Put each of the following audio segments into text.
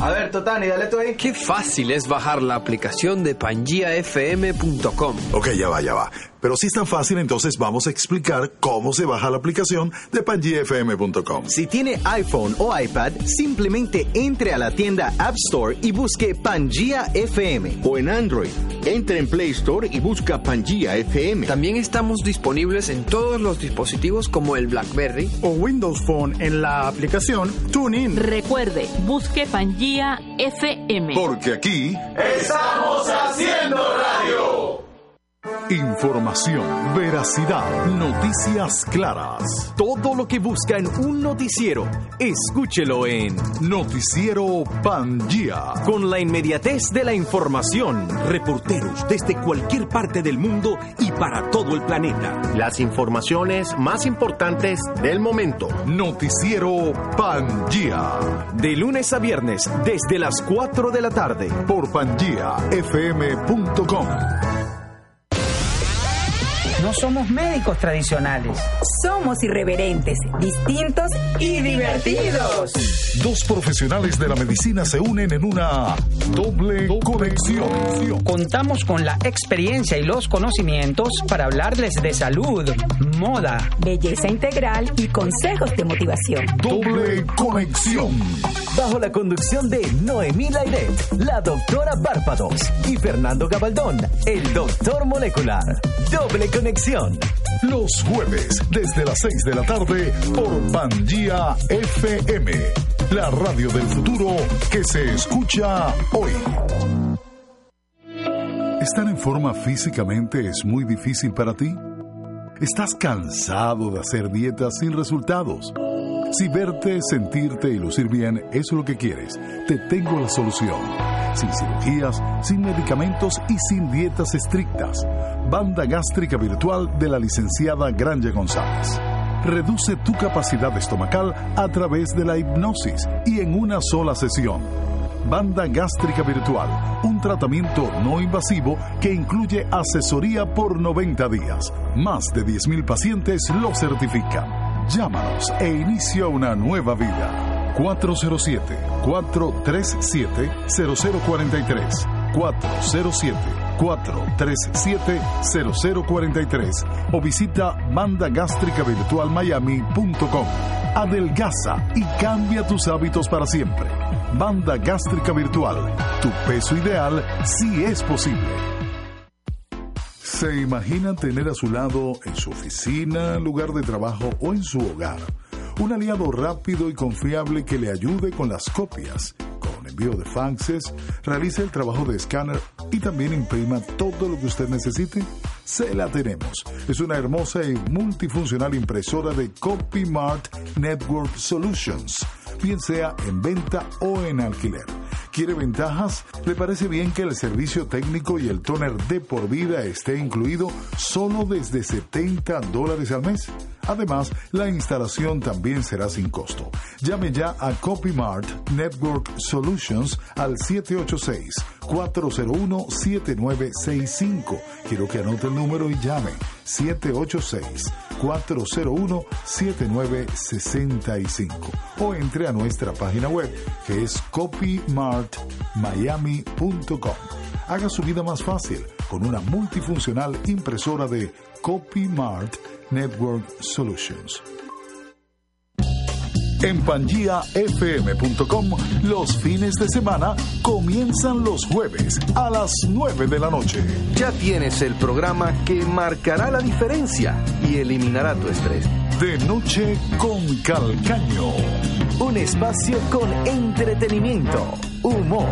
A ver, Totani, dale tú ahí. Qué fácil es bajar la aplicación de pangiafm.com. Ok, ya va, ya va. Pero si es tan fácil, entonces vamos a explicar cómo se baja la aplicación de PangiaFM.com. Si tiene iPhone o iPad, simplemente entre a la tienda App Store y busque Pangea FM. O en Android, entre en Play Store y busca Pangea FM. También estamos disponibles en todos los dispositivos como el BlackBerry o Windows Phone en la aplicación TuneIn. Recuerde, busque Pangea FM. Porque aquí estamos haciendo radio. Información, veracidad, noticias claras. Todo lo que busca en un noticiero, escúchelo en Noticiero Pangía. Con la inmediatez de la información, reporteros desde cualquier parte del mundo y para todo el planeta. Las informaciones más importantes del momento. Noticiero Pangía. De lunes a viernes, desde las 4 de la tarde. Por pangiafm.com. No somos médicos tradicionales. Somos irreverentes, distintos y divertidos. Dos profesionales de la medicina se unen en una doble conexión. Contamos con la experiencia y los conocimientos para hablarles de salud, moda, belleza integral y consejos de motivación. Doble conexión. Bajo la conducción de Noemí Lairet, la doctora Bárpados, y Fernando Gabaldón, el doctor molecular. Doble conexión. Los jueves, desde las 6 de la tarde, por Pangía FM, la radio del futuro que se escucha hoy. ¿Estar en forma físicamente es muy difícil para ti? ¿Estás cansado de hacer dietas sin resultados? Si verte, sentirte y lucir bien es lo que quieres, te tengo la solución. Sin cirugías, sin medicamentos y sin dietas estrictas. Banda gástrica virtual de la licenciada Granja González. Reduce tu capacidad estomacal a través de la hipnosis y en una sola sesión. Banda gástrica virtual, un tratamiento no invasivo que incluye asesoría por 90 días. Más de 10.000 pacientes lo certifican. Llámanos e inicia una nueva vida. 407-437-0043. 407-437-0043 o visita bandagástricavirtualmiami.com. Adelgaza y cambia tus hábitos para siempre. Banda Gástrica Virtual, tu peso ideal si es posible. ¿Se imagina tener a su lado en su oficina, lugar de trabajo o en su hogar? Un aliado rápido y confiable que le ayude con las copias, con envío de faxes, realice el trabajo de escáner y también imprima todo lo que usted necesite. Se la tenemos. Es una hermosa y multifuncional impresora de CopyMart Network Solutions, bien sea en venta o en alquiler. ¿Quiere ventajas? ¿Le parece bien que el servicio técnico y el toner de por vida esté incluido solo desde 70 dólares al mes? Además, la instalación también será sin costo. Llame ya a CopyMart Network Solutions al 786-401-7965. Quiero que anote el número y llame. 786-401-7965. O entre a nuestra página web que es copymartmiami.com. Haga su vida más fácil con una multifuncional impresora de CopyMart Network Solutions. En PangiaFM.com los fines de semana comienzan los jueves a las 9 de la noche. Ya tienes el programa que marcará la diferencia y eliminará tu estrés. De noche con Calcaño. Un espacio con entretenimiento, humor,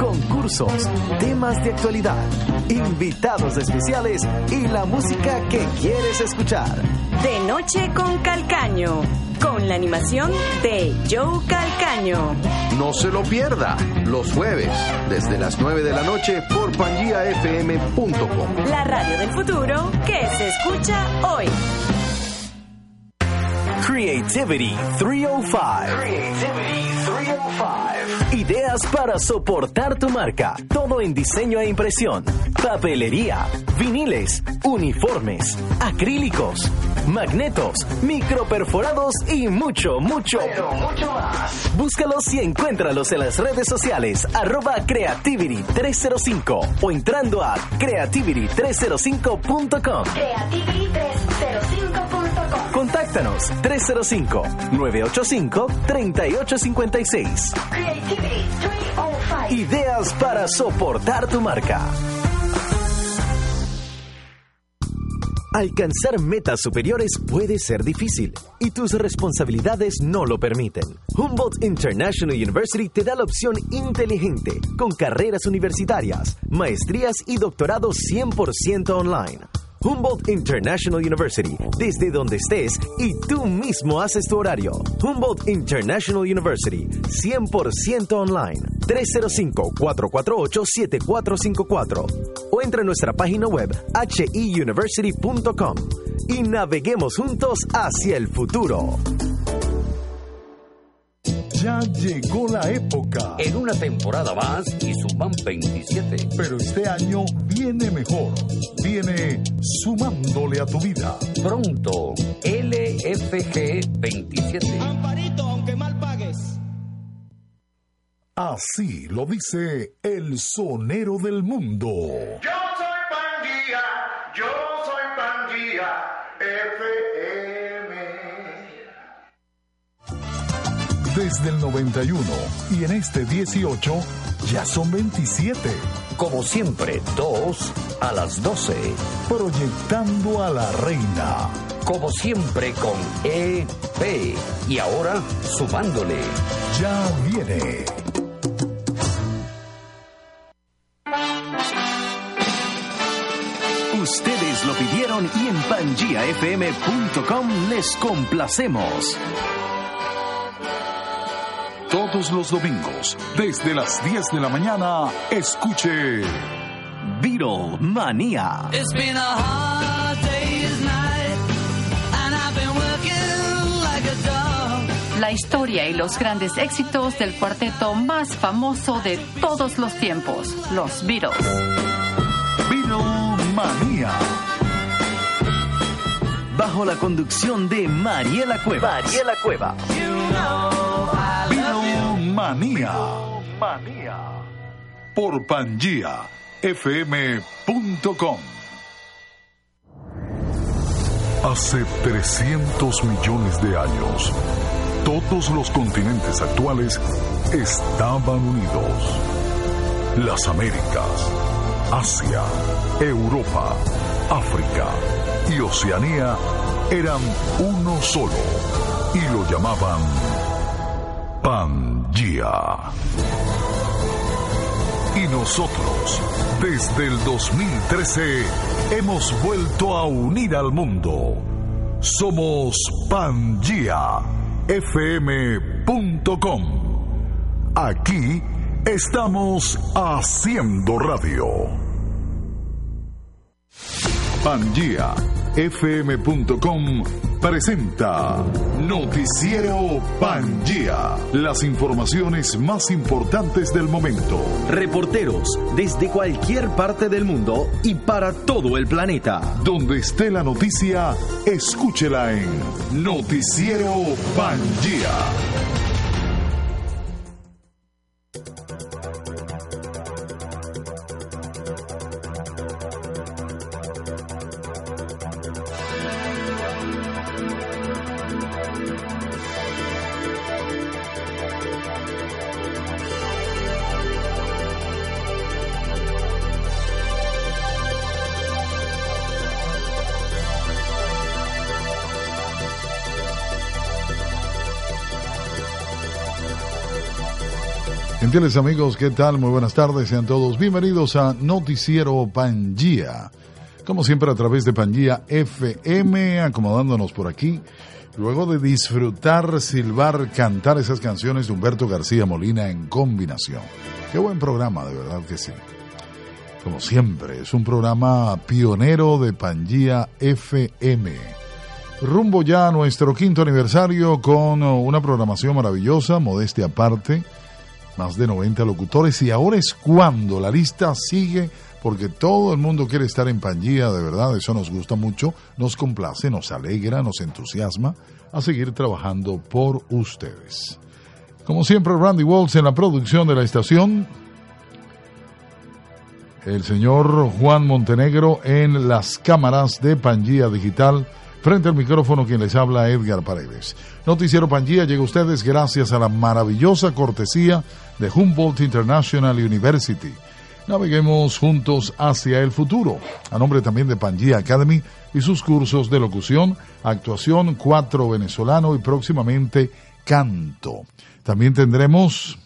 concursos, temas de actualidad, invitados especiales y la música que quieres escuchar. De noche con Calcaño. con la animación de Joe Calcaño. No se lo pierda los jueves desde las 9 de la noche por pangiafm.com. La radio del futuro que se escucha hoy. Creativity 305. Creativity 305. Ideas para soportar tu marca. Todo en diseño e impresión. Papelería, viniles, uniformes, acrílicos, magnetos, microperforados y mucho, mucho, mucho más. Búscalos y encuéntralos en las redes sociales arroba Creativity 305 o entrando a creativity305.com. Creativity 305.com. Contáctanos 305-985-3856. Creativity 305. Ideas para soportar tu marca. Alcanzar metas superiores puede ser difícil y tus responsabilidades no lo permiten. Humboldt International University te da la opción inteligente con carreras universitarias, maestrías y doctorados 100% online. Humboldt International University, desde donde estés y tú mismo haces tu horario. Humboldt International University, 100% online. 305-448-7454 o entra a nuestra página web hiuniversity.com y naveguemos juntos hacia el futuro. Ya llegó la época. En una temporada más y suman 27. Pero este año viene mejor. Viene sumándole a tu vida. Pronto, LFG 27. Amparito, aunque mal pagues. Así lo dice el sonero del mundo. Yo Desde el 91 y en este 18 ya son 27. Como siempre, dos a las 12. Proyectando a la reina. Como siempre con EP. Y ahora sumándole. Ya viene. Ustedes lo pidieron y en pangiafm.com les complacemos. Todos los domingos, desde las 10 de la mañana, escuche Beatle Manía. It's been a hard day's night, and I've been working like a dog. La historia y los grandes éxitos del cuarteto más famoso de todos los tiempos, los Beatles. Beatle Manía. Bajo la conducción de Mariela Cuevas. Mariela Cueva. Beatle Manía. Por pangiafm.com. Hace 300 millones de años, todos los continentes actuales estaban unidos. Las Américas, Asia, Europa, África y Oceanía eran uno solo y lo llamaban Pangea. Y nosotros, desde el 2013, hemos vuelto a unir al mundo. Somos pangiafm.com. Aquí estamos haciendo radio. PangiaFM.com presenta Noticiero Pangea. Las informaciones más importantes del momento. Reporteros desde cualquier parte del mundo y para todo el planeta. Donde esté la noticia, escúchela en Noticiero Pangea. Gentiles amigos, ¿qué tal? Muy buenas tardes, sean todos bienvenidos a Noticiero Pangía. Como siempre a través de Pangía FM, acomodándonos por aquí Luego de disfrutar, silbar, cantar esas canciones de Humberto García Molina en combinación. Qué buen programa, de verdad que sí. Como siempre, es un programa pionero de Pangía FM. Rumbo ya a nuestro quinto aniversario con una programación maravillosa, modestia aparte, más de 90 locutores y ahora es cuando la lista sigue porque todo el mundo quiere estar en Pangía, de verdad, eso nos gusta mucho, nos complace, nos alegra, nos entusiasma a seguir trabajando por ustedes. Como siempre, Randy Waltz en la producción de la estación, el señor Juan Montenegro en las cámaras de Pangía Digital, frente al micrófono quien les habla Edgar Paredes. Noticiero Pangía llega a ustedes gracias a la maravillosa cortesía de Humboldt International University Naveguemos juntos hacia el futuro. A nombre también de Pangea Academy y sus cursos de locución, actuación, cuatro venezolano y próximamente canto. También tendremos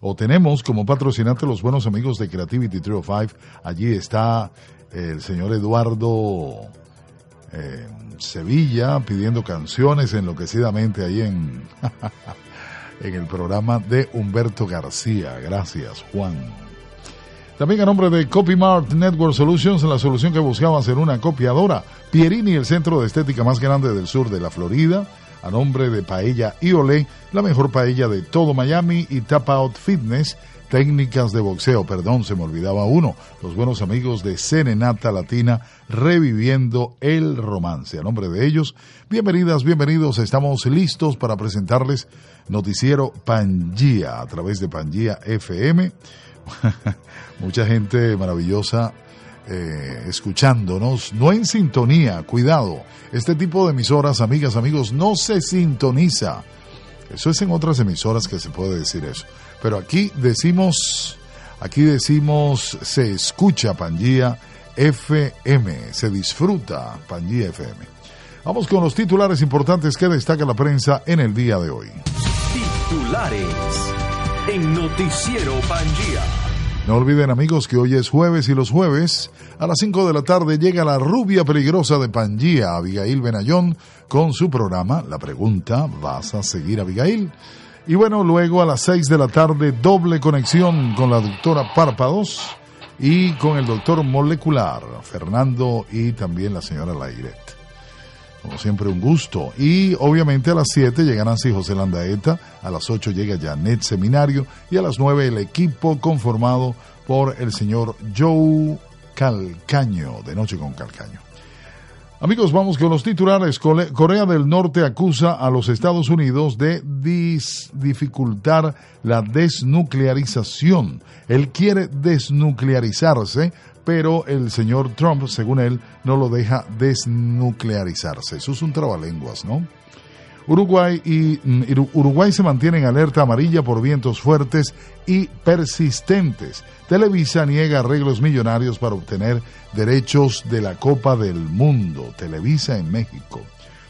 o tenemos como patrocinante los buenos amigos de Creativity 305. Allí está el señor Eduardo Sevilla pidiendo canciones enloquecidamente ahí en, en el programa de Humberto García. Gracias, Juan. También a nombre de CopyMart Network Solutions, la solución que buscaba ser una copiadora. Pierini, el centro de estética más grande del sur de la Florida. A nombre de Paella y Olé, la mejor paella de todo Miami. Y Tap Out Fitness, técnicas de boxeo. Perdón, se me olvidaba uno. Los buenos amigos de Serenata Latina, reviviendo el romance. A nombre de ellos, bienvenidas, bienvenidos. Estamos listos para presentarles Noticiero Pangía a través de Pangía FM. mucha gente maravillosa eh, escuchándonos, no en sintonía, cuidado, este tipo de emisoras, amigas, amigos, no se sintoniza. Eso es en otras emisoras que se puede decir eso. Pero aquí decimos, aquí decimos, se escucha Pangía FM, se disfruta Pangía FM. Vamos con los titulares importantes que destaca la prensa en el día de hoy. Titulares en Noticiero Pangía. No olviden amigos que hoy es jueves y los jueves a las 5 de la tarde llega la rubia peligrosa de Pangía, Abigail Benayón, con su programa La Pregunta, ¿vas a seguir Abigail? Y bueno, luego a las 6 de la tarde doble conexión con la doctora Párpados y con el doctor molecular, Fernando y también la señora Lairet. Como siempre, un gusto. Y obviamente a las 7 llega Nancy José Landaeta, a las 8 llega Janet Seminario y a las 9 el equipo conformado por el señor Joe Calcaño, de Noche con Calcaño. Amigos, vamos con los titulares. Corea del Norte acusa a los Estados Unidos de dificultar la desnuclearización. Él quiere desnuclearizarse pero el señor Trump, según él, no lo deja desnuclearizarse. Eso es un trabalenguas, ¿no? Uruguay y mm, Uruguay se mantiene en alerta amarilla por vientos fuertes y persistentes. Televisa niega arreglos millonarios para obtener derechos de la Copa del Mundo. Televisa en México.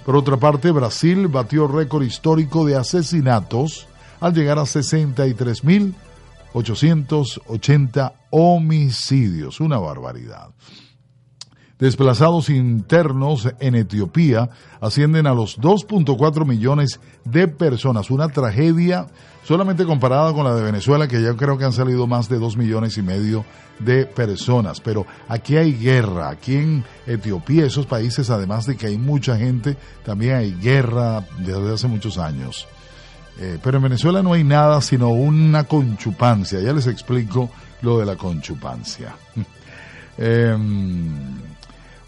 Por otra parte, Brasil batió récord histórico de asesinatos al llegar a 63 mil 880 homicidios, una barbaridad. Desplazados internos en Etiopía ascienden a los 2.4 millones de personas, una tragedia solamente comparada con la de Venezuela, que ya creo que han salido más de 2 millones y medio de personas. Pero aquí hay guerra, aquí en Etiopía, esos países, además de que hay mucha gente, también hay guerra desde hace muchos años. Eh, pero en Venezuela no hay nada sino una conchupancia. Ya les explico lo de la conchupancia. Em,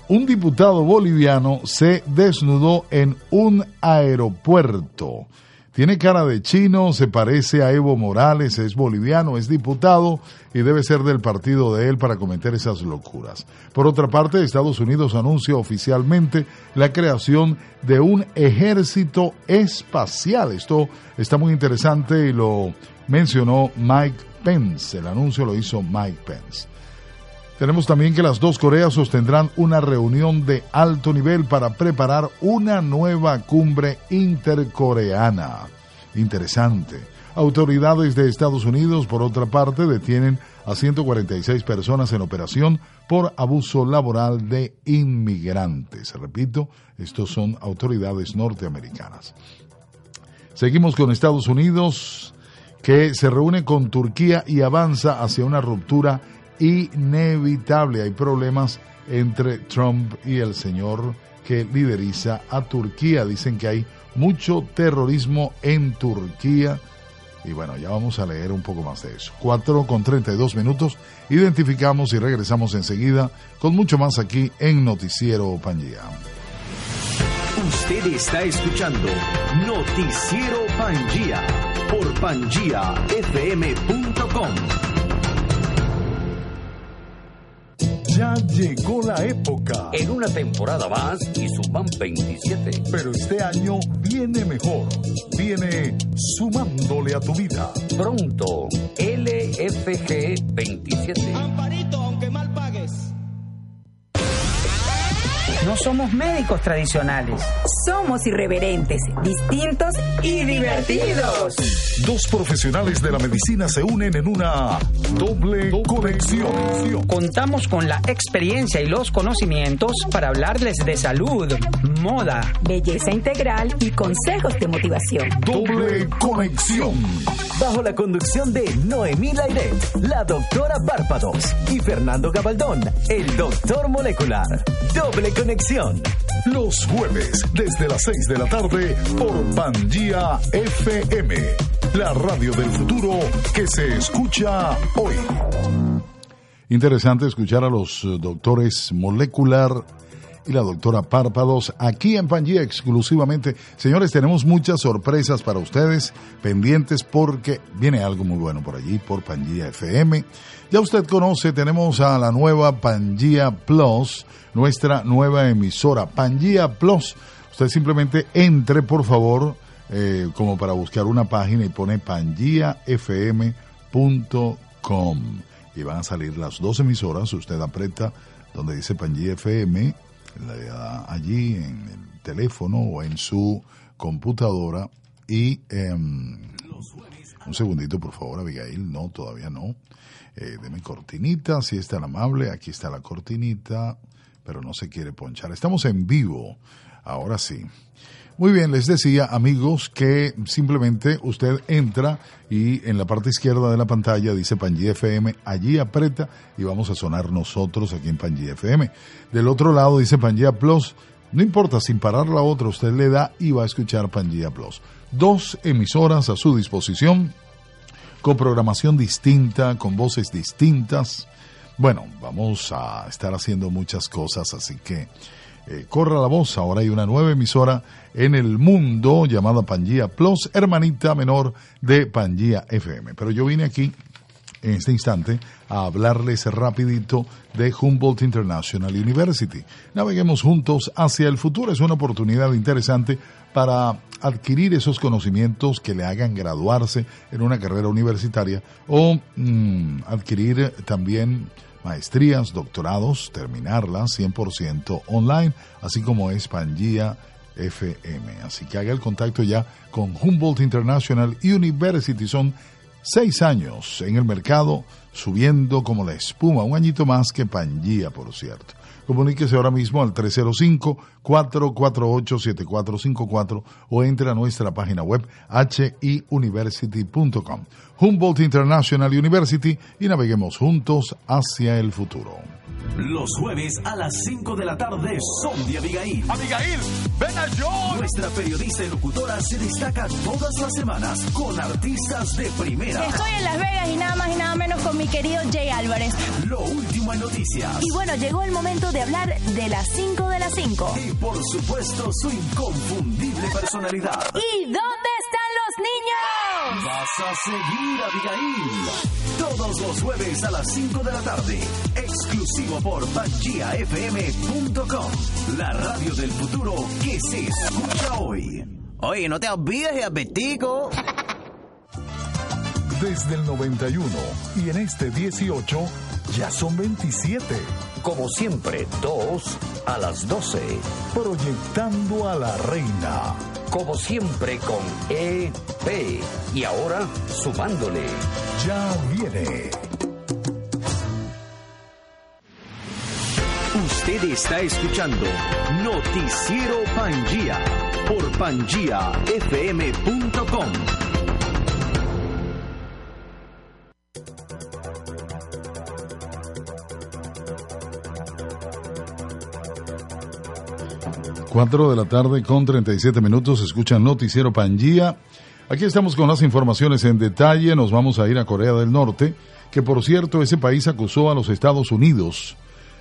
un diputado boliviano se desnudó en un aeropuerto. Tiene cara de chino, se parece a Evo Morales, es boliviano, es diputado y debe ser del partido de él para cometer esas locuras. Por otra parte, Estados Unidos anuncia oficialmente la creación de un ejército espacial. Esto está muy interesante y lo mencionó Mike Pence. El anuncio lo hizo Mike Pence. Tenemos también que las dos Coreas sostendrán una reunión de alto nivel para preparar una nueva cumbre intercoreana. Interesante. Autoridades de Estados Unidos, por otra parte, detienen a 146 personas en operación por abuso laboral de inmigrantes. Repito, estos son autoridades norteamericanas. Seguimos con Estados Unidos, que se reúne con Turquía y avanza hacia una ruptura inevitable. Hay problemas entre Trump y el señor que lideriza a Turquía. Dicen que hay mucho terrorismo en Turquía. Y bueno, ya vamos a leer un poco más de eso. 4 con 32 minutos. Identificamos y regresamos enseguida con mucho más aquí en Noticiero Pangía. Usted está escuchando Noticiero Pangía por pangiafm.com. llegó la época. En una temporada más y suman 27. Pero este año viene mejor. Viene sumándole a tu vida. Pronto, LFG 27. Amparito, aunque mal pagues. No somos médicos tradicionales. Somos irreverentes, distintos y divertidos. Dos profesionales de la medicina se unen en una doble conexión. Contamos con la experiencia y los conocimientos para hablarles de salud, moda, Belleza integral y consejos de motivación. Doble conexión. Bajo la conducción de Noemí Lairet, la doctora Bárpados, y Fernando Gabaldón, el doctor molecular. Doble conexión. Los jueves, desde las 6 de la tarde, por Pangía FM. La radio del futuro que se escucha hoy. Interesante escuchar a los eh, doctores molecular y la doctora Párpados aquí en Pangía exclusivamente. Señores, tenemos muchas sorpresas para ustedes pendientes porque viene algo muy bueno por allí, por Pangía FM. Ya usted conoce, tenemos a la nueva Pangía Plus, nuestra nueva emisora, Pangía Plus. Usted simplemente entre, por favor, eh, como para buscar una página y pone pangiafm.com y van a salir las dos emisoras. Usted aprieta donde dice Pangía FM, allí en el teléfono o en su computadora y em, un segundito por favor Abigail, no, todavía no. Eh, deme cortinita, si es tan amable, aquí está la cortinita, pero no se quiere ponchar. Estamos en vivo, ahora sí. Muy bien, les decía amigos que simplemente usted entra y en la parte izquierda de la pantalla dice Pangi FM, allí aprieta y vamos a sonar nosotros aquí en Pangi FM. Del otro lado dice Pangea Plus, no importa, sin parar la otra, usted le da y va a escuchar Pangea Plus. Dos emisoras a su disposición, con programación distinta, con voces distintas. Bueno, vamos a estar haciendo muchas cosas, así que eh, corra la voz. Ahora hay una nueva emisora en el mundo llamada Pangía Plus, hermanita menor de Pangía FM. Pero yo vine aquí en este instante a hablarles rapidito de Humboldt International University. Naveguemos juntos hacia el futuro. Es una oportunidad interesante para adquirir esos conocimientos que le hagan graduarse en una carrera universitaria o mm, adquirir también maestrías, doctorados, terminarlas 100% online, así como es Pangea FM. Así que haga el contacto ya con Humboldt International University. Son seis años en el mercado, subiendo como la espuma, un añito más que Pangea, por cierto. Comuníquese ahora mismo al 305-448-7454 o entre a nuestra página web hiuniversity.com. Humboldt International University y naveguemos juntos hacia el futuro. Los jueves a las 5 de la tarde son de Abigail. Abigail, ven a yo. Nuestra periodista y locutora se destaca todas las semanas con artistas de primera. Estoy en Las Vegas y nada más y nada menos con mi querido Jay Álvarez. Lo último en noticias. Y bueno, llegó el momento de hablar de las 5 de las 5. Y por supuesto su inconfundible personalidad. ¿Y dónde están los niños? Vas a seguir, Abigail. Todos los jueves a las 5 de la tarde. Exclusivo por pangiafm.com. La radio del futuro que se escucha hoy. Oye, no te olvides de Albertico. Desde el 91 y en este 18 ya son 27. Como siempre, dos a las 12. Proyectando a la reina como siempre con EP. Y ahora, sumándole. Ya viene. Usted está escuchando Noticiero Pangía por pangiafm.com. Cuatro de la tarde con 37 minutos, escuchan Noticiero Pangía. Aquí estamos con las informaciones en detalle. Nos vamos a ir a Corea del Norte, que por cierto ese país acusó a los Estados Unidos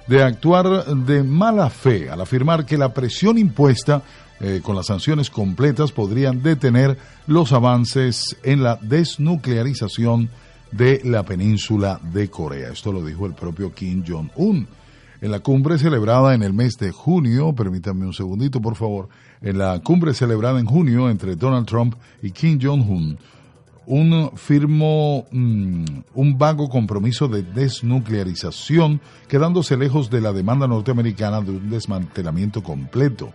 de actuar de mala fe al afirmar que la presión impuesta eh, con las sanciones completas podrían detener los avances en la desnuclearización de la península de Corea. Esto lo dijo el propio Kim Jong-un. En la cumbre celebrada en el mes de junio, permítanme un segundito por favor, en la cumbre celebrada en junio entre Donald Trump y Kim Jong-un, un firmó mm, un vago compromiso de desnuclearización, quedándose lejos de la demanda norteamericana de un desmantelamiento completo,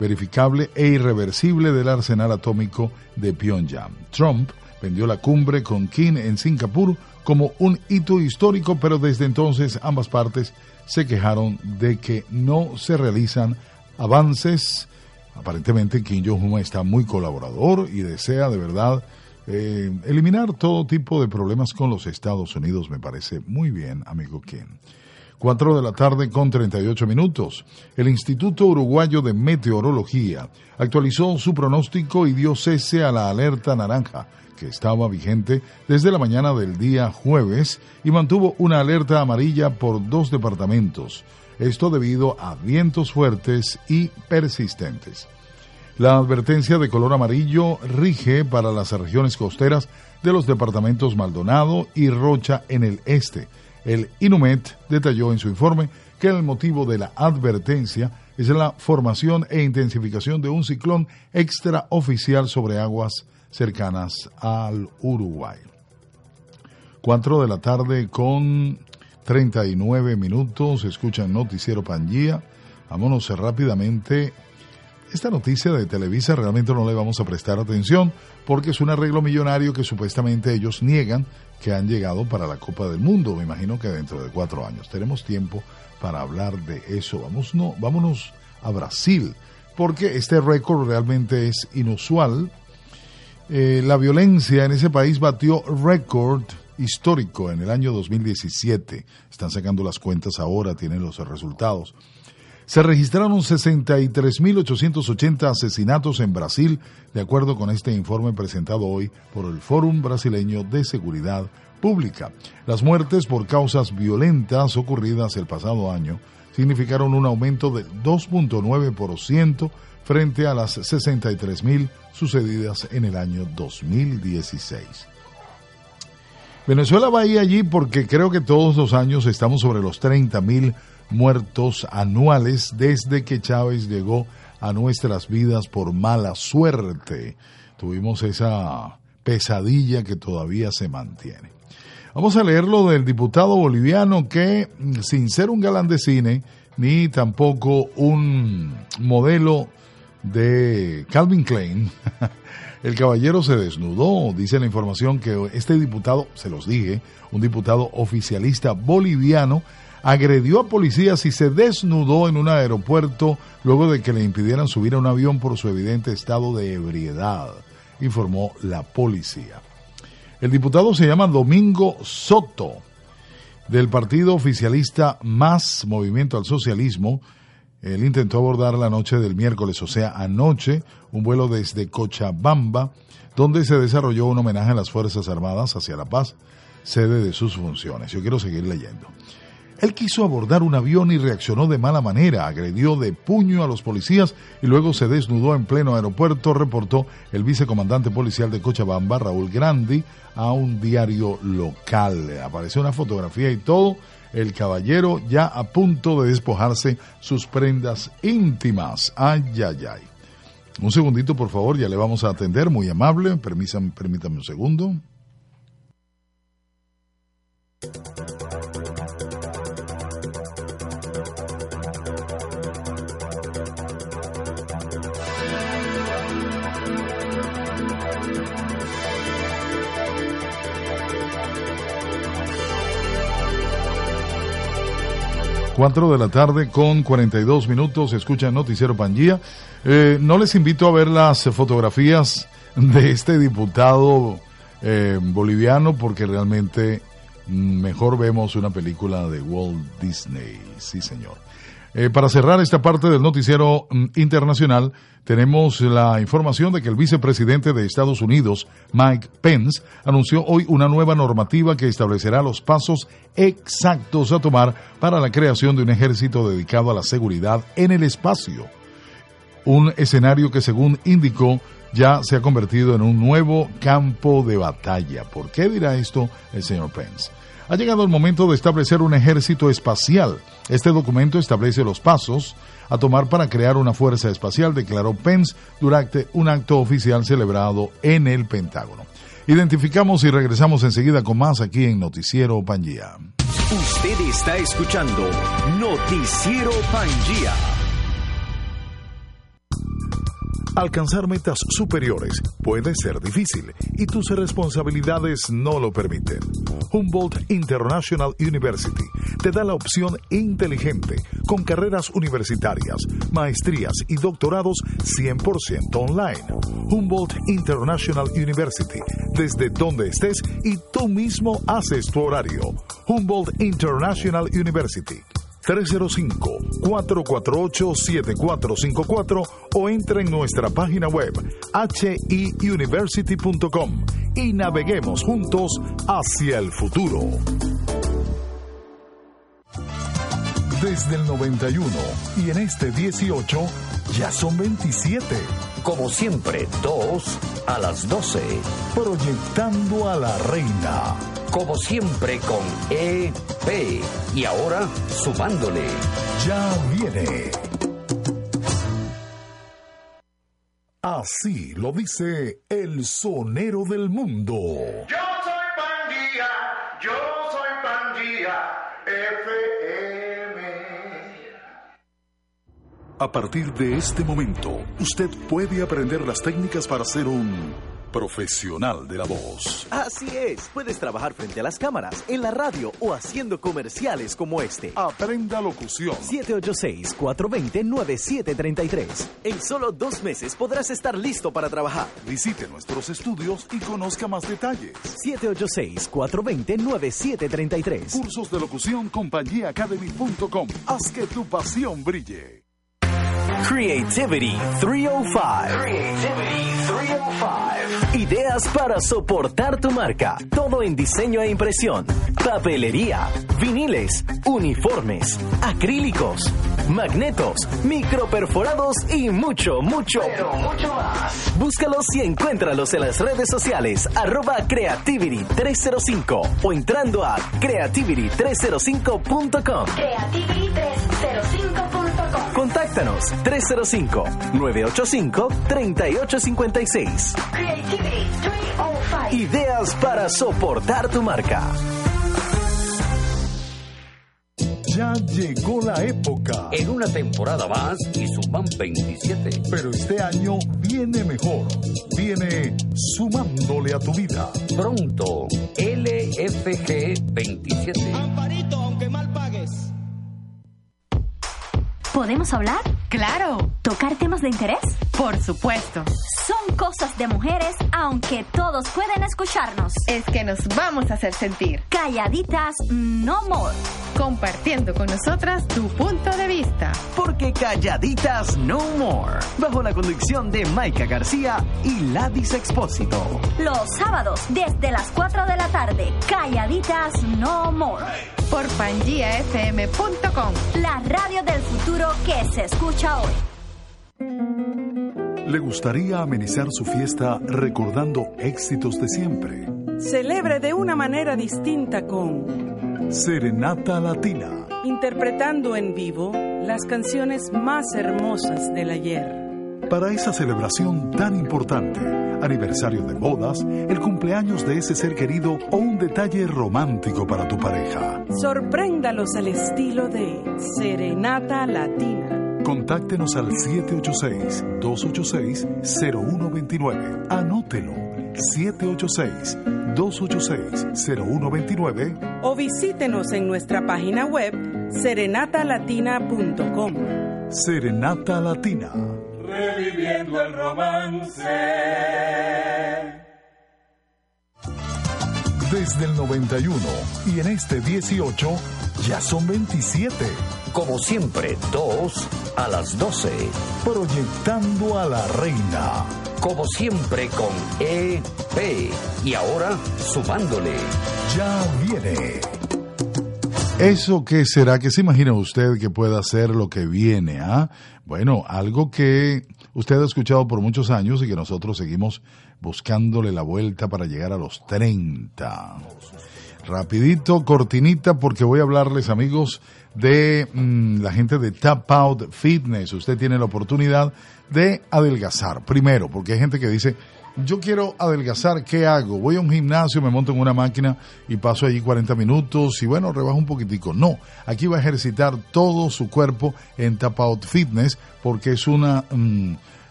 verificable e irreversible del arsenal atómico de Pyongyang. Trump vendió la cumbre con Kim en Singapur como un hito histórico, pero desde entonces ambas partes se quejaron de que no se realizan avances. Aparentemente Kim Jong-un está muy colaborador y desea de verdad eh, eliminar todo tipo de problemas con los Estados Unidos. Me parece muy bien, amigo Kim. 4 de la tarde con 38 minutos. El Instituto Uruguayo de Meteorología actualizó su pronóstico y dio cese a la alerta naranja que estaba vigente desde la mañana del día jueves y mantuvo una alerta amarilla por dos departamentos, esto debido a vientos fuertes y persistentes. La advertencia de color amarillo rige para las regiones costeras de los departamentos Maldonado y Rocha en el este. El INUMET detalló en su informe que el motivo de la advertencia es la formación e intensificación de un ciclón extraoficial sobre aguas cercanas al Uruguay. 4 de la tarde con 39 minutos, escuchan Noticiero Pangía. Vámonos rápidamente. Esta noticia de Televisa realmente no le vamos a prestar atención porque es un arreglo millonario que supuestamente ellos niegan que han llegado para la Copa del Mundo. Me imagino que dentro de cuatro años. Tenemos tiempo para hablar de eso. Vamos, no, vámonos a Brasil porque este récord realmente es inusual eh, la violencia en ese país batió récord histórico en el año 2017. Están sacando las cuentas ahora, tienen los resultados. Se registraron 63.880 asesinatos en Brasil, de acuerdo con este informe presentado hoy por el Fórum Brasileño de Seguridad Pública. Las muertes por causas violentas ocurridas el pasado año significaron un aumento del 2.9% frente a las 63.000 sucedidas en el año 2016. Venezuela va ahí allí porque creo que todos los años estamos sobre los 30.000 muertos anuales desde que Chávez llegó a nuestras vidas por mala suerte. Tuvimos esa pesadilla que todavía se mantiene. Vamos a leer lo del diputado boliviano que, sin ser un galán de cine, ni tampoco un modelo de Calvin Klein, el caballero se desnudó. Dice la información que este diputado, se los dije, un diputado oficialista boliviano, agredió a policías y se desnudó en un aeropuerto luego de que le impidieran subir a un avión por su evidente estado de ebriedad, informó la policía. El diputado se llama Domingo Soto, del partido oficialista Más Movimiento al Socialismo, él intentó abordar la noche del miércoles, o sea, anoche, un vuelo desde Cochabamba, donde se desarrolló un homenaje a las Fuerzas Armadas hacia la paz, sede de sus funciones. Yo quiero seguir leyendo. Él quiso abordar un avión y reaccionó de mala manera, agredió de puño a los policías y luego se desnudó en pleno aeropuerto, reportó el vicecomandante policial de Cochabamba, Raúl Grandi, a un diario local. Apareció una fotografía y todo el caballero ya a punto de despojarse sus prendas íntimas. Ay, ay, ay. Un segundito, por favor, ya le vamos a atender, muy amable. Permítanme, permítame un segundo. 4 de la tarde con 42 minutos. Escucha Noticiero Pangía. Eh, no les invito a ver las fotografías de este diputado eh, boliviano porque realmente mejor vemos una película de Walt Disney. Sí, señor. Eh, para cerrar esta parte del noticiero mm, internacional, tenemos la información de que el vicepresidente de Estados Unidos, Mike Pence, anunció hoy una nueva normativa que establecerá los pasos exactos a tomar para la creación de un ejército dedicado a la seguridad en el espacio. Un escenario que, según indicó, ya se ha convertido en un nuevo campo de batalla. ¿Por qué dirá esto el señor Pence? Ha llegado el momento de establecer un ejército espacial. Este documento establece los pasos a tomar para crear una fuerza espacial, declaró Pence durante un acto oficial celebrado en el Pentágono. Identificamos y regresamos enseguida con más aquí en Noticiero Pangía. Usted está escuchando Noticiero Pangía. Alcanzar metas superiores puede ser difícil y tus responsabilidades no lo permiten. Humboldt International University te da la opción inteligente con carreras universitarias, maestrías y doctorados 100% online. Humboldt International University, desde donde estés y tú mismo haces tu horario. Humboldt International University 305-448-7454 o entra en nuestra página web hiuniversity.com y naveguemos juntos hacia el futuro. Desde el 91 y en este 18 ya son 27. Como siempre, dos a las 12. Proyectando a la reina como siempre con EP. Y ahora sumándole. Ya viene. Así lo dice el sonero del mundo. Yo A partir de este momento, usted puede aprender las técnicas para ser un profesional de la voz. Así es, puedes trabajar frente a las cámaras, en la radio o haciendo comerciales como este. Aprenda locución. 786-420-9733. En solo dos meses podrás estar listo para trabajar. Visite nuestros estudios y conozca más detalles. 786-420-9733. Cursos de locución compañíaacademy.com. Haz que tu pasión brille. Creativity 305. Creativity 305. Ideas para soportar tu marca. Todo en diseño e impresión. Papelería, viniles, uniformes, acrílicos, magnetos, microperforados y mucho, mucho, pero mucho más. Búscalos y encuéntralos en las redes sociales arroba Creativity 305 o entrando a creativity305.com. Creativity 305.com. Contáctanos 305-985-3856. Creativity 305. Ideas para soportar tu marca. Ya llegó la época. En una temporada más y suman 27. Pero este año viene mejor. Viene sumándole a tu vida. Pronto, LFG 27. Amparito, ¿Podemos hablar? Claro, ¿Tocar temas de interés? por supuesto. Son cosas de mujeres, aunque todos pueden escucharnos. Es que nos vamos a hacer sentir, Calladitas, no more. Compartiendo con nosotras tu punto de vista. Porque calladitas no more. Bajo la conducción de Maika García y Ladis Expósito. Los sábados, desde las 4 de la tarde, Calladitas, no more. Por pangiafm.com. La radio del futuro que se escucha hoy. ¿Le gustaría amenizar su fiesta recordando éxitos de siempre? Celebre de una manera distinta con Serenata Latina. interpretando en vivo las canciones más hermosas del ayer. Para esa celebración tan importante, aniversario de bodas, el cumpleaños de ese ser querido o un detalle romántico para tu pareja. Sorpréndalos al estilo de Serenata Latina. Contáctenos al 786-286-0129. Anótelo. 786-286-0129. O visítenos en nuestra página web serenatalatina.com. Serenata Latina. Reviviendo el romance. Desde el 91 y en este 18 ya son 27. Como siempre, dos a las 12. Proyectando a la reina. Como siempre con EP. Y ahora sumándole. Ya viene. ¿Eso qué será? ¿Qué se imagina usted que pueda ser lo que viene? Ah? Bueno, algo que usted ha escuchado por muchos años y que nosotros seguimos buscándole la vuelta para llegar a los 30. Rapidito, cortinita, porque voy a hablarles, amigos, de mm, la gente de Tap Out Fitness. Usted tiene la oportunidad de adelgazar. Primero, porque hay gente que dice, yo quiero adelgazar, ¿qué hago? Voy a un gimnasio, me monto en una máquina y paso allí 40 minutos y bueno, rebajo un poquitico. No, aquí va a ejercitar todo su cuerpo en Tap Out Fitness porque es una... mm,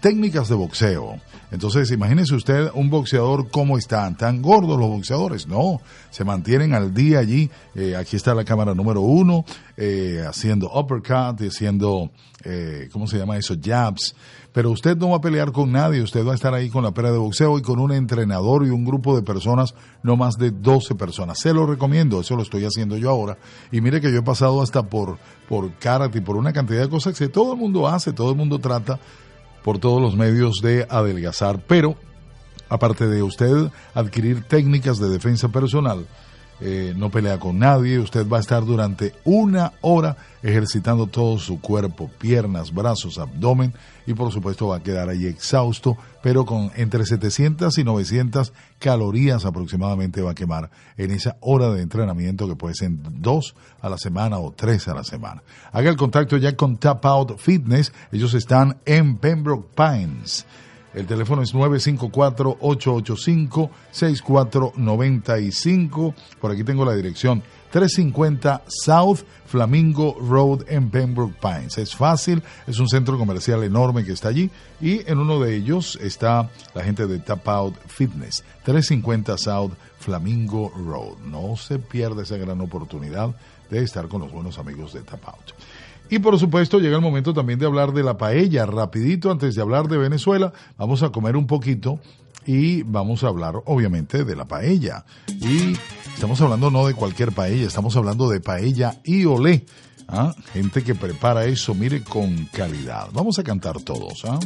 técnicas de boxeo. Entonces, imagínese usted un boxeador, ¿cómo están? ¿Tan gordos los boxeadores? No, se mantienen al día allí. Eh, aquí está la cámara número uno, eh, haciendo uppercut haciendo, eh, ¿cómo se llama eso? Jabs. Pero usted no va a pelear con nadie, usted va a estar ahí con la pera de boxeo y con un entrenador y un grupo de personas, no más de 12 personas. Se lo recomiendo, eso lo estoy haciendo yo ahora. Y mire que yo he pasado hasta por, por karate por una cantidad de cosas que todo el mundo hace, todo el mundo trata por todos los medios de adelgazar, pero aparte de usted adquirir técnicas de defensa personal, eh, no pelea con nadie, usted va a estar durante una hora ejercitando todo su cuerpo, piernas, brazos, abdomen y por supuesto va a quedar ahí exhausto, pero con entre 700 y 900 calorías aproximadamente va a quemar en esa hora de entrenamiento que puede ser dos a la semana o tres a la semana. Haga el contacto ya con Tap Out Fitness, ellos están en Pembroke Pines. El teléfono es 954-885-6495. Por aquí tengo la dirección 350 South Flamingo Road en Pembroke Pines. Es fácil, es un centro comercial enorme que está allí y en uno de ellos está la gente de Tap Out Fitness. 350 South Flamingo Road. No se pierda esa gran oportunidad de estar con los buenos amigos de Tap Out. Y por supuesto llega el momento también de hablar de la paella. Rapidito, antes de hablar de Venezuela, vamos a comer un poquito y vamos a hablar obviamente de la paella. Y estamos hablando no de cualquier paella, estamos hablando de paella y olé. ¿ah? Gente que prepara eso, mire, con calidad. Vamos a cantar todos. ¿ah?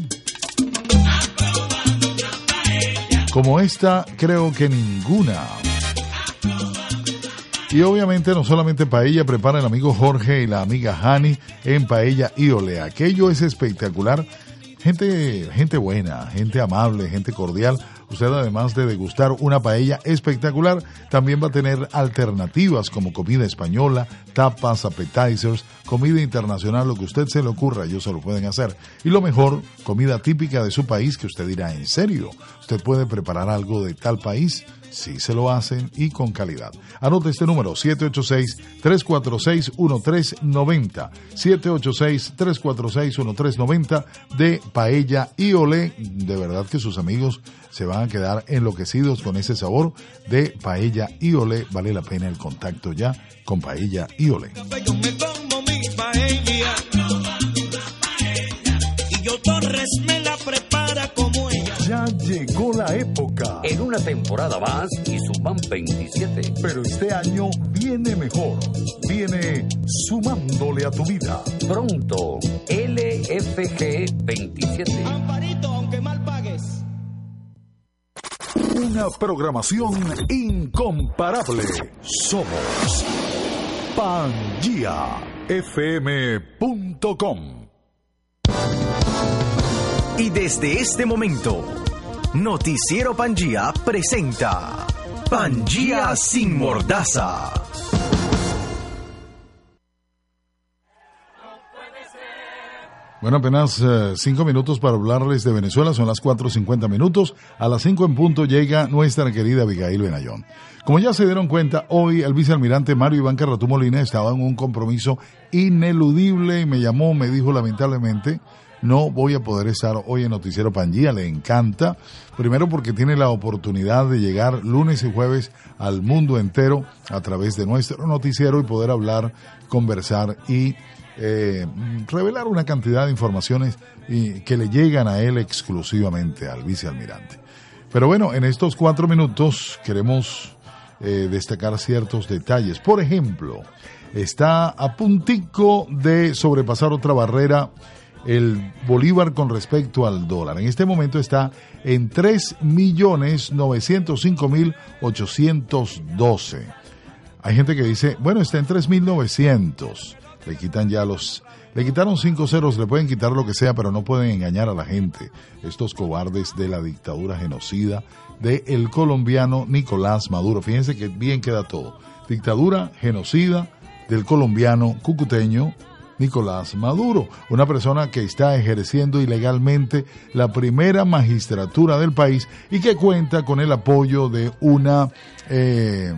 Como esta, creo que ninguna. Y obviamente no solamente paella prepara el amigo Jorge y la amiga Hani en paella y ole. Aquello es espectacular. Gente, gente buena, gente amable, gente cordial. Usted además de degustar una paella espectacular, también va a tener alternativas como comida española, tapas, appetizers, comida internacional, lo que usted se le ocurra, ellos se lo pueden hacer. Y lo mejor, comida típica de su país que usted dirá, ¿en serio? ¿Usted puede preparar algo de tal país? Sí se lo hacen y con calidad. Anote este número, 786-346-1390. 786-346-1390 de Paella y Olé. De verdad que sus amigos se van a quedar enloquecidos con ese sabor de Paella y Olé. Vale la pena el contacto ya con Paella y Olé. Y yo Torres me la prepara como. Ya llegó la época. En una temporada más y suman 27. Pero este año viene mejor. Viene sumándole a tu vida. Pronto, LFG 27. Amparito, aunque mal pagues. Una programación incomparable. Somos PangiaFM.com. Y desde este momento, Noticiero Pangía presenta Pangía sin mordaza. Bueno, apenas eh, cinco minutos para hablarles de Venezuela, son las 4.50 minutos. A las cinco en punto llega nuestra querida Abigail Benayón. Como ya se dieron cuenta, hoy el vicealmirante Mario Iván Carratú Molina estaba en un compromiso ineludible y me llamó, me dijo lamentablemente, no voy a poder estar hoy en Noticiero Pangía, le encanta. Primero porque tiene la oportunidad de llegar lunes y jueves al mundo entero a través de nuestro noticiero y poder hablar, conversar y eh, revelar una cantidad de informaciones que le llegan a él exclusivamente al vicealmirante. Pero bueno, en estos cuatro minutos queremos eh, destacar ciertos detalles. Por ejemplo, está a puntico de sobrepasar otra barrera el Bolívar con respecto al dólar. En este momento está en 3.905.812. Hay gente que dice, bueno, está en 3.900. Le quitan ya los... Le quitaron cinco ceros, le pueden quitar lo que sea, pero no pueden engañar a la gente. Estos cobardes de la dictadura genocida de el colombiano Nicolás Maduro. Fíjense que bien queda todo. Dictadura genocida del colombiano cucuteño Nicolás Maduro, una persona que está ejerciendo ilegalmente la primera magistratura del país y que cuenta con el apoyo de una, eh,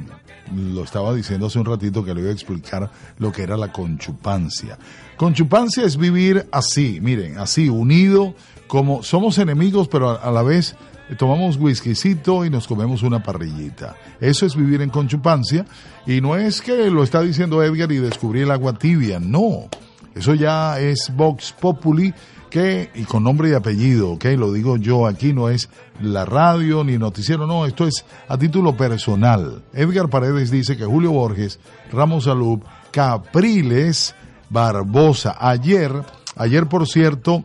lo estaba diciendo hace un ratito que le iba a explicar lo que era la conchupancia. Conchupancia es vivir así, miren, así, unido, como somos enemigos, pero a, la vez tomamos whiskycito y nos comemos una parrillita. Eso es vivir en conchupancia y no es que lo está diciendo Edgar y descubrí el agua tibia, no. Eso ya es Vox Populi, que, y con nombre y apellido, ok, lo digo yo aquí, no es la radio ni noticiero, no, esto es a título personal. Edgar Paredes dice que Julio Borges, Ramos Salud, Capriles, Barbosa, ayer, ayer por cierto,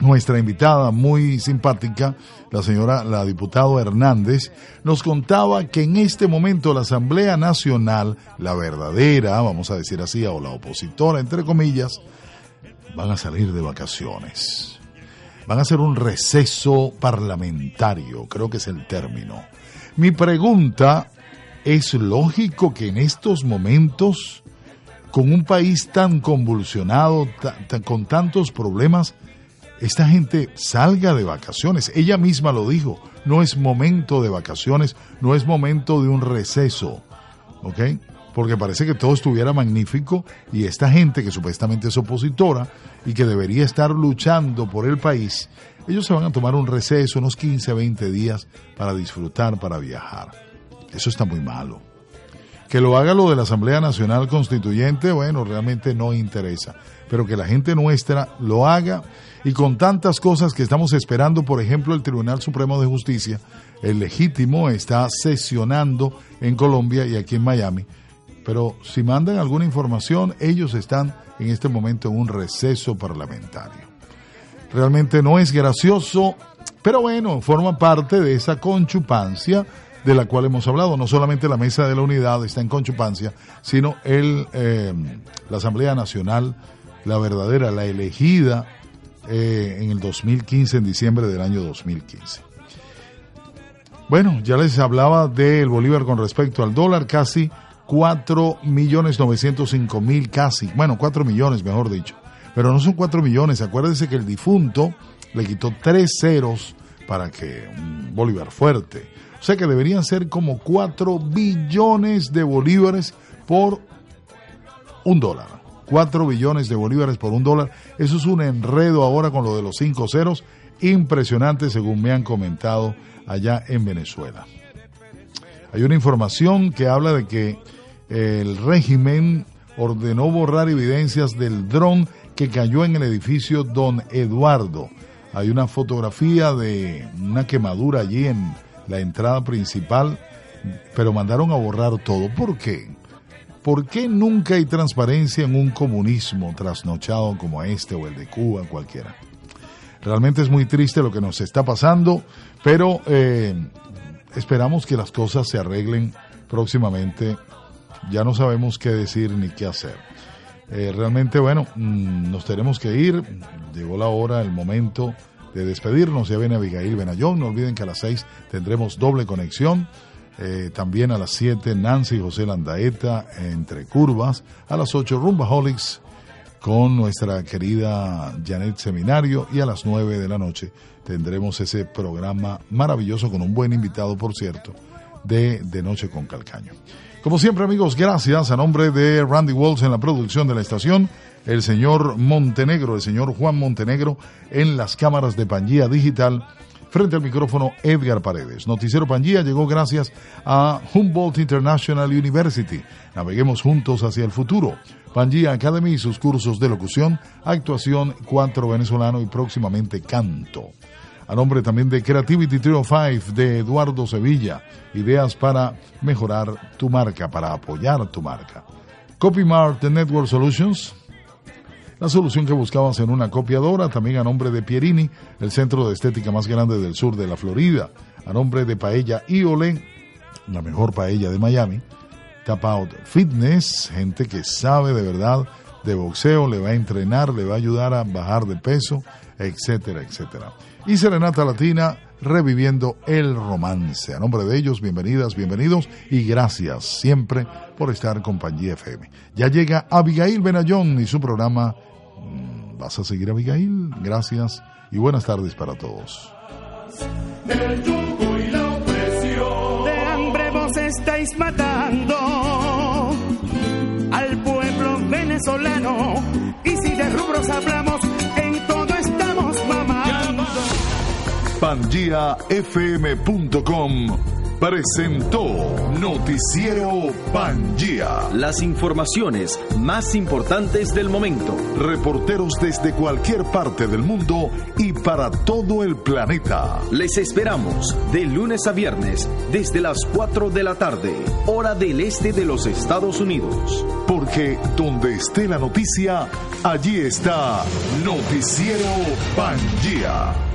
nuestra invitada muy simpática, la señora, la diputada Hernández, nos contaba que en este momento la Asamblea Nacional, la verdadera, vamos a decir así, o la opositora, entre comillas, van a salir de vacaciones. Van a hacer un receso parlamentario, creo que es el término. Mi pregunta, ¿es lógico que en estos momentos, con un país tan convulsionado, con tantos problemas, esta gente salga de vacaciones. Ella misma lo dijo, no es momento de vacaciones, no es momento de un receso, ¿ok? Porque parece que todo estuviera magnífico y esta gente que supuestamente es opositora y que debería estar luchando por el país, ellos se van a tomar un receso, unos 15, 20 días para disfrutar, para viajar. Eso está muy malo. Que lo haga lo de la Asamblea Nacional Constituyente, bueno, realmente no interesa. Pero que la gente nuestra lo haga y con tantas cosas que estamos esperando, por ejemplo, el Tribunal Supremo de Justicia, el legítimo está sesionando en Colombia y aquí en Miami. Pero si mandan alguna información, ellos están en este momento en un receso parlamentario. Realmente no es gracioso, pero bueno, forma parte de esa conchupancia de la cual hemos hablado. No solamente la Mesa de la Unidad está en conchupancia, sino el, eh, la Asamblea Nacional, la verdadera, la elegida eh, en el 2015, en diciembre del año 2015. Bueno, ya les hablaba del Bolívar con respecto al dólar, casi 4 millones 905 mil, casi, bueno, 4 millones mejor dicho, pero no son 4 millones, acuérdense que el difunto le quitó tres ceros para que un Bolívar fuerte, o sea que deberían ser como 4 billones de bolívares por un dólar. 4 billones de bolívares por un dólar. Eso es un enredo ahora con lo de los cinco ceros. Impresionante según me han comentado allá en Venezuela. Hay una información que habla de que el régimen ordenó borrar evidencias del dron que cayó en el edificio Don Eduardo. Hay una fotografía de una quemadura allí en la entrada principal, pero mandaron a borrar todo. ¿Por qué? ¿Por qué nunca hay transparencia en un comunismo trasnochado como este o el de Cuba, cualquiera? Realmente es muy triste lo que nos está pasando, pero eh, esperamos que las cosas se arreglen próximamente. Ya no sabemos qué decir ni qué hacer. Eh, realmente, bueno, mm, nos tenemos que ir. Llegó la hora, el momento de despedirnos. Ya viene Abigail Benayón. No olviden que a las seis tendremos doble conexión. Eh, también a las 7 Nancy José Landaeta entre curvas. A las 8 Rumba Holics con nuestra querida Janet Seminario. Y a las 9 de la noche tendremos ese programa maravilloso con un buen invitado, por cierto, de De Noche con Calcaño. Como siempre amigos, gracias a nombre de Randy Walls en la producción de la estación, el señor Montenegro, el señor Juan Montenegro en las cámaras de Pangía Digital, frente al micrófono Edgar Paredes. Noticiero Pangía llegó gracias a Humboldt International University. Naveguemos juntos hacia el futuro. Pangía Academy y sus cursos de locución, actuación, cuatro venezolano y próximamente canto. A nombre también de Creativity Trio 5 de Eduardo Sevilla. Ideas para mejorar tu marca, para apoyar tu marca. CopyMart Network Solutions. La solución que buscabas en una copiadora, también a nombre de Pierini, el centro de estética más grande del sur de la Florida. A nombre de Paella Iole, la mejor paella de Miami. Tap Out Fitness, gente que sabe de verdad de boxeo, le va a entrenar, le va a ayudar a bajar de peso, etcétera, etcétera y Serenata Latina reviviendo el romance. A nombre de ellos, bienvenidas, bienvenidos y gracias siempre por estar en Compañía FM. Ya llega Abigail Benayón y su programa ¿Vas a seguir Abigail? Gracias y buenas tardes para todos. El yugo y la opresión. De hambre vos estáis matando al pueblo venezolano y si de rubros hablamos PangiaFM.com presentó Noticiero Pangía. Las informaciones más importantes del momento. Reporteros desde cualquier parte del mundo y para todo el planeta. Les esperamos de lunes a viernes desde las 4 de la tarde, hora del este de los Estados Unidos. Porque donde esté la noticia, allí está Noticiero Pangía.